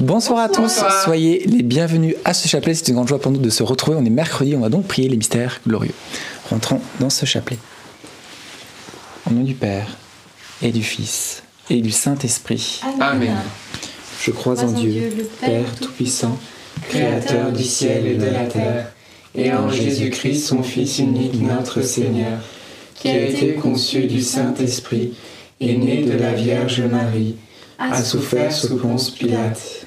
Bonsoir, à tous, soyez les bienvenus à ce chapelet. C'est une grande joie pour nous de se retrouver. On est mercredi, on va donc prier les mystères glorieux. Rentrons dans ce chapelet. Au nom du Père et du Fils et du Saint-Esprit. Amen. Je crois en Dieu, le Père Tout-Puissant, Créateur du ciel et de la terre, et en Jésus-Christ, son Fils unique, notre Seigneur, qui a été conçu du Saint-Esprit, et né de la Vierge Marie, a souffert sous Ponce Pilate,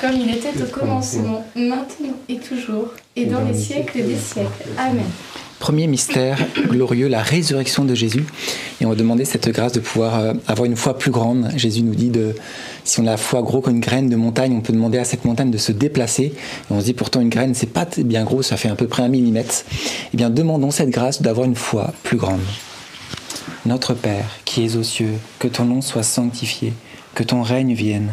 Comme il était au commencement, maintenant et toujours, et dans les siècles des siècles. Amen. Premier mystère glorieux, la résurrection de Jésus. Et on va demander cette grâce de pouvoir euh, avoir une foi plus grande. Jésus nous dit de, si on a la foi gros qu'une graine de montagne, on peut demander à cette montagne de se déplacer. Et on se dit pourtant une graine, c'est pas bien gros, ça fait à peu près un millimètre. Eh bien, demandons cette grâce d'avoir une foi plus grande. Notre Père, qui es aux cieux, que ton nom soit sanctifié, que ton règne vienne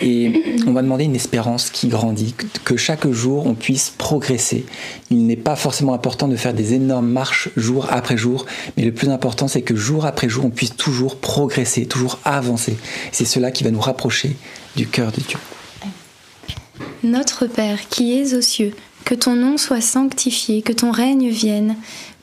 Et on va demander une espérance qui grandit, que chaque jour on puisse progresser. Il n'est pas forcément important de faire des énormes marches jour après jour, mais le plus important c'est que jour après jour on puisse toujours progresser, toujours avancer. C'est cela qui va nous rapprocher du cœur de Dieu. Notre Père qui es aux cieux, que ton nom soit sanctifié, que ton règne vienne,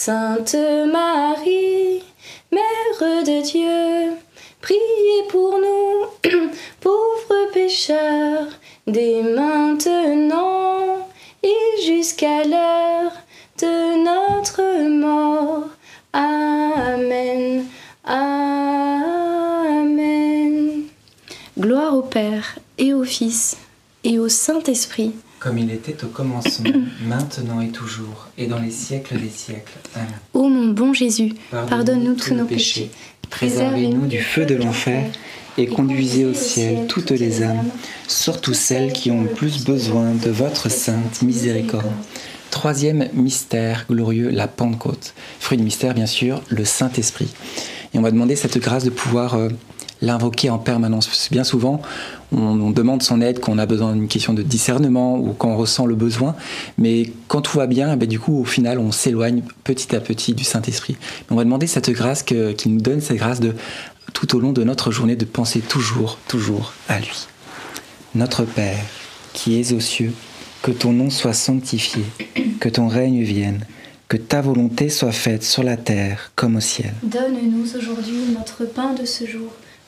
Sainte Marie, Mère de Dieu, priez pour nous, pauvres pécheurs, dès maintenant et jusqu'à l'heure de notre mort. Amen. Amen. Gloire au Père et au Fils et au Saint-Esprit. Comme il était au commencement, maintenant et toujours, et dans les siècles des siècles. Amen. Ô mon bon Jésus, pardonne-nous tous nos péchés, préservez-nous du feu de l'enfer, et conduisez au ciel toutes les âmes, surtout celles qui ont le plus besoin de votre sainte miséricorde. Troisième mystère glorieux, la Pentecôte. Fruit du mystère, bien sûr, le Saint-Esprit. Et on va demander cette grâce de pouvoir euh, l'invoquer en permanence. Bien souvent, on, demande son aide quand on a besoin d'une question de discernement ou quand on ressent le besoin, mais quand tout va bien, eh ben, du coup, au final, on s'éloigne petit à petit du Saint-Esprit. On va demander cette grâce qu'il nous donne, cette grâce de tout au long de notre journée de penser toujours, toujours à lui. Notre Père, qui es aux cieux, que ton nom soit sanctifié, que ton règne vienne, que ta volonté soit faite sur la terre comme au ciel. Donne-nous aujourd'hui notre pain de ce jour.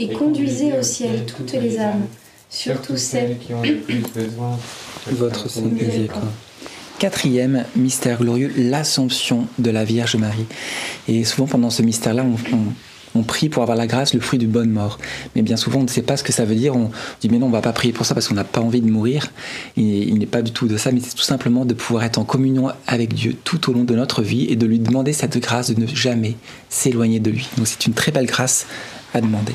et conduisez au ciel toutes les âmes, surtout celles qui ont le plus besoin de votre miséricorde. Quatrième mystère glorieux, l'Assomption de la Vierge Marie. Et souvent pendant ce mystère-là, on, on- on prie pour avoir la grâce, le fruit du bonne mort. Mais bien souvent, on ne sait pas ce que ça veut dire. On dit, mais non, on va pas prier pour ça parce qu'on n'a pas envie de mourir. Et il n'est pas du tout de ça, mais c'est tout simplement de pouvoir être en communion avec Dieu tout au long de notre vie et de lui demander cette grâce de ne jamais s'éloigner de lui. Donc c'est une très belle grâce à demander.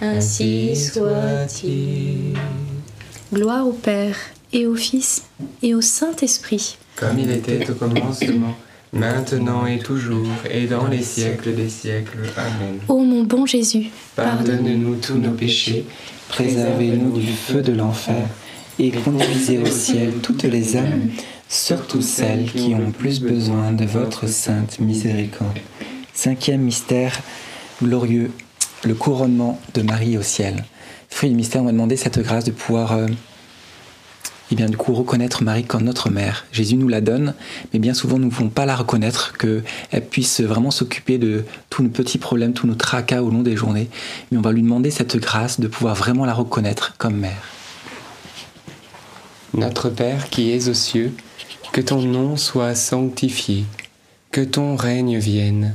ainsi soit-il. Gloire au Père, et au Fils, et au Saint-Esprit. Comme il était au commencement, maintenant et toujours, et dans les siècles des siècles. Amen. Ô mon bon Jésus, Pardonne-nous tous nos péchés, Préservez-nous du feu de l'enfer et conduisez au ciel toutes les âmes, surtout celles qui ont plus besoin de votre sainte miséricorde. Cinquième mystère glorieux, le couronnement de Marie au ciel. Fruit du mystère, on va demander cette grâce de pouvoir, euh, eh bien, du reconnaître Marie comme notre mère. Jésus nous la donne, mais bien souvent, nous ne pouvons pas la reconnaître, qu'elle puisse vraiment s'occuper de tous nos petits problèmes, tous nos tracas au long des journées. Mais on va lui demander cette grâce de pouvoir vraiment la reconnaître comme mère. Notre Père qui es aux cieux, que ton nom soit sanctifié, que ton règne vienne,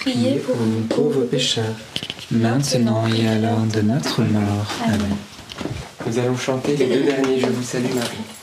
priez pour nous pauvres pécheurs, maintenant et à l'heure de notre mort. Amen. Nous allons chanter les deux derniers Je vous salue Marie.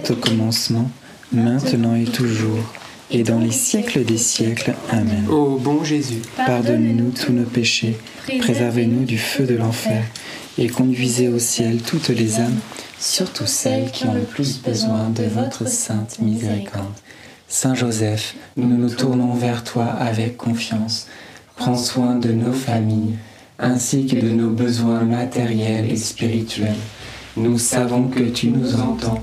Était au commencement, maintenant et toujours, et dans les siècles des siècles. Amen. Ô bon Jésus, Pardonnez-nous tous nos péchés, préservez-nous du feu de l'enfer, et conduisez au ciel toutes les âmes, surtout celles qui ont le plus besoin de votre sainte miséricorde. Saint Joseph, nous nous tournons vers toi avec confiance. Prends soin de nos familles, ainsi que de nos besoins matériels et spirituels. Nous savons que tu nous entends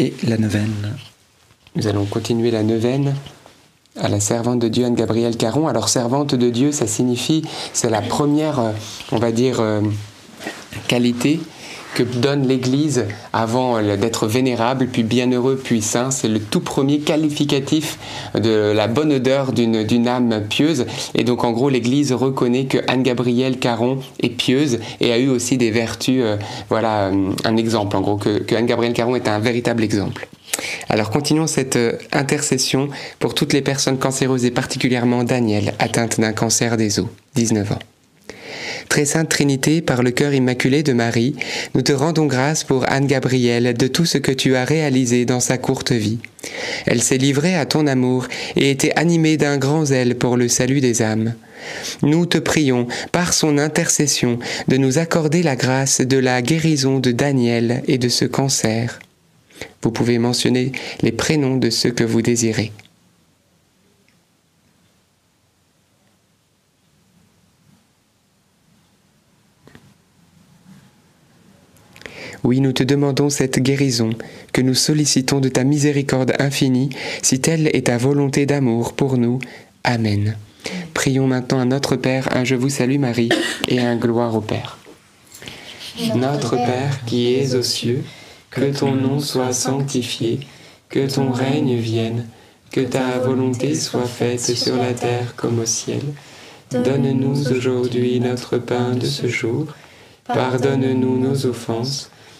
Et la neuvaine. Nous allons continuer la neuvaine à la servante de Dieu Anne-Gabrielle Caron. Alors servante de Dieu, ça signifie, c'est la première, euh, on va dire, euh, qualité que donne l'Église avant euh, d'être vénérable, puis bienheureux, puis saint. C'est le tout premier qualificatif de la bonne odeur d'une âme pieuse. Et donc en gros, l'Église reconnaît que Anne-Gabrielle Caron est pieuse et a eu aussi des vertus. euh, voilà euh, un exemple en gros, que, que Anne-Gabrielle Caron est un véritable exemple. Alors continuons cette intercession pour toutes les personnes cancéreuses et particulièrement Daniel, atteinte d'un cancer des os, 19 ans. Très Sainte Trinité, par le cœur immaculé de Marie, nous te rendons grâce pour Anne-Gabrielle de tout ce que tu as réalisé dans sa courte vie. Elle s'est livrée à ton amour et était animée d'un grand zèle pour le salut des âmes. Nous te prions, par son intercession, de nous accorder la grâce de la guérison de Daniel et de ce cancer. Vous pouvez mentionner les prénoms de ceux que vous désirez. Oui, nous te demandons cette guérison, que nous sollicitons de ta miséricorde infinie, si telle est ta volonté d'amour pour nous. Amen. Prions maintenant à notre Père, un Je vous salue Marie, et un gloire au Père. Notre Père qui es aux cieux, que ton nom soit sanctifié, que ton règne vienne, que ta volonté soit faite sur la terre comme au ciel. Donne-nous aujourd'hui notre pain de ce jour. Pardonne-nous nos offenses,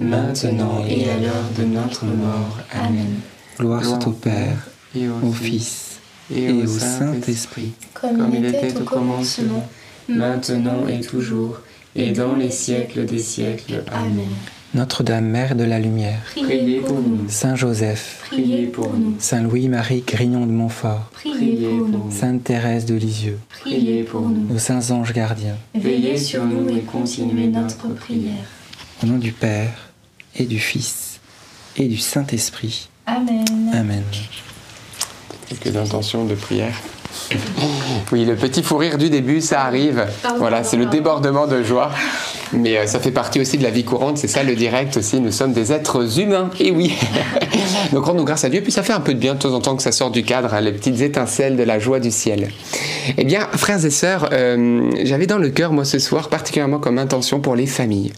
maintenant et à l'heure de notre mort. Amen. Gloire soit au Père, et au Fils et au Saint-Esprit. Comme il était au commencement, maintenant et toujours, et dans les siècles des siècles. Amen. Notre-Dame, Mère de la Lumière, Priez pour nous. Saint Joseph, Priez pour nous. Saint Louis-Marie Grignon de Montfort, Priez pour nous. Sainte Thérèse de Lisieux, Priez pour nous. nos saints anges gardiens, Veillez sur nous et continuez notre prière. au nom du Père et du Fils et du Saint-Esprit. Amen. Amen. Quelques intentions de prière. Oui, le petit fou rire du début, ça arrive. Voilà, c'est le débordement de joie. Mais euh, ça fait partie aussi de la vie courante, c'est ça le direct aussi. Nous sommes des êtres humains, et oui. Donc rendons grâce à Dieu, puis ça fait un peu de bien de temps en temps que ça sort du cadre, hein, les petites étincelles de la joie du ciel. Eh bien, frères et sœurs, euh, j'avais dans le cœur, moi, ce soir, particulièrement comme intention pour les familles.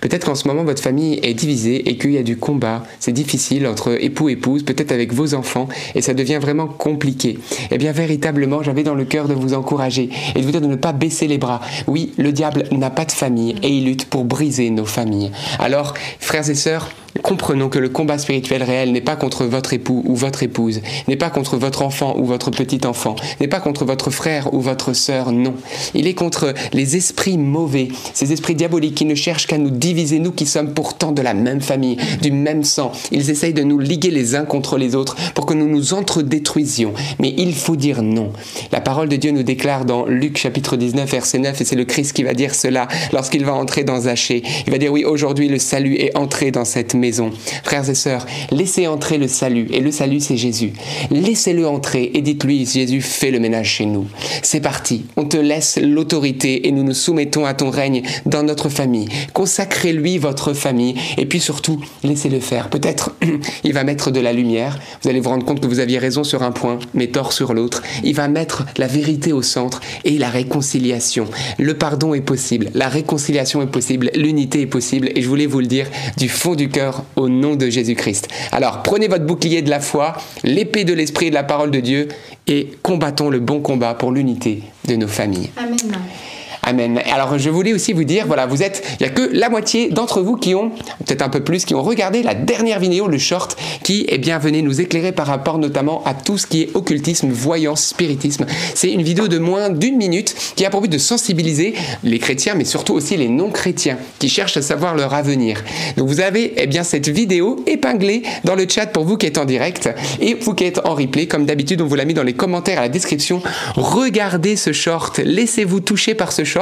Peut-être qu'en ce moment, votre famille est divisée et qu'il y a du combat. C'est difficile entre époux, épouses, peut-être avec vos enfants, et ça devient vraiment compliqué. Eh bien, véritablement, j'avais dans le cœur de vous encourager et de vous dire de ne pas baisser les bras. Oui, le diable n'a pas de famille et il lutte pour briser nos familles. Alors, frères et sœurs, comprenons que le combat spirituel réel n'est pas contre votre époux ou votre épouse, n'est pas contre votre enfant ou votre petit enfant, n'est pas contre votre frère ou votre sœur, non. Il est contre les esprits mauvais, ces esprits diaboliques qui ne cherchent qu'à nous diviser, nous qui sommes pourtant de la même famille, du même sang. Ils essayent de nous liguer les uns contre les autres pour que nous nous entre-détruisions. Mais il faut dire non. La parole de Dieu nous déclare dans Luc chapitre 19 verset 9, et c'est le Christ qui va dire cela lorsqu'il va entrer dans Zachée. Il va dire oui, aujourd'hui le salut est entré dans cette maison Frères et sœurs, laissez entrer le salut. Et le salut, c'est Jésus. Laissez-le entrer et dites-lui, Jésus, fais le ménage chez nous. C'est parti. On te laisse l'autorité et nous nous soumettons à ton règne dans notre famille. Consacrez-lui votre famille et puis surtout, laissez-le faire. Peut-être il va mettre de la lumière. Vous allez vous rendre compte que vous aviez raison sur un point, mais tort sur l'autre. Il va mettre la vérité au centre et la réconciliation. Le pardon est possible, la réconciliation est possible, l'unité est possible et je voulais vous le dire du fond du cœur au nom de Jésus-Christ. Alors prenez votre bouclier de la foi, l'épée de l'esprit et de la parole de Dieu et combattons le bon combat pour l'unité de nos familles. Amen. Amen. Alors je voulais aussi vous dire, voilà, vous êtes, il n'y a que la moitié d'entre vous qui ont, peut-être un peu plus, qui ont regardé la dernière vidéo, le short, qui est bien venu nous éclairer par rapport notamment à tout ce qui est occultisme, voyance, spiritisme. C'est une vidéo de moins d'une minute qui a pour but de sensibiliser les chrétiens, mais surtout aussi les non-chrétiens qui cherchent à savoir leur avenir. Donc vous avez eh bien cette vidéo épinglée dans le chat pour vous qui êtes en direct et vous qui êtes en replay, comme d'habitude, on vous l'a mis dans les commentaires à la description. Regardez ce short, laissez-vous toucher par ce short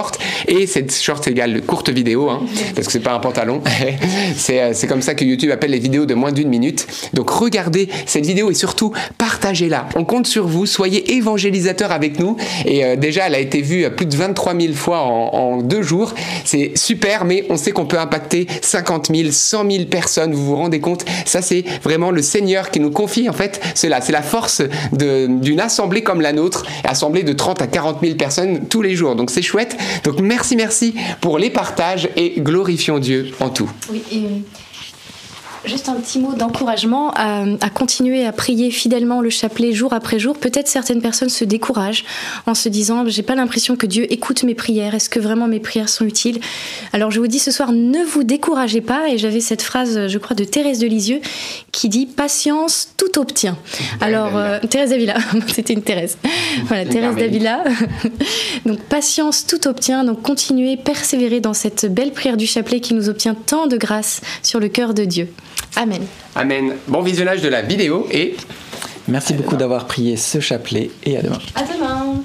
et cette short égale courte vidéo hein, parce que c'est pas un pantalon. C'est euh, c'est comme ça que YouTube appelle les vidéos de moins d'une minute. Donc regardez cette vidéo et surtout partagez-la. On compte sur vous. Soyez évangélisateurs avec nous. Et euh, déjà elle a été vue plus de 23 000 fois en, en deux jours. C'est super mais on sait qu'on peut impacter 50 000 100 000 personnes. Vous vous rendez compte? Ça c'est vraiment le Seigneur qui nous confie en fait cela. C'est la force d'une assemblée comme la nôtre. Assemblée de 30 à 40 000 personnes tous les jours. Donc c'est chouette donc merci, merci pour les partages et glorifions Dieu en tout. Oui, et euh, juste un petit mot d'encouragement à, à continuer à prier fidèlement le chapelet jour après jour. Peut-être certaines personnes se découragent en se disant j'ai pas l'impression que Dieu écoute mes prières. Est-ce que vraiment mes prières sont utiles? Alors je vous dis ce soir, ne vous découragez pas. Et j'avais cette phrase, je crois, de Thérèse de Lisieux qui dit patience, tout obtient. Alors euh, Thérèse d'Avila, c'était une Thérèse. Voilà, Thérèse d'Avila. donc patience, tout obtient. Donc continuez, persévérez dans cette belle prière du chapelet qui nous obtient tant de grâce sur le cœur de Dieu. Amen. Amen. Bon visionnage de la vidéo et Merci beaucoup d'avoir prié ce chapelet et à demain. À demain.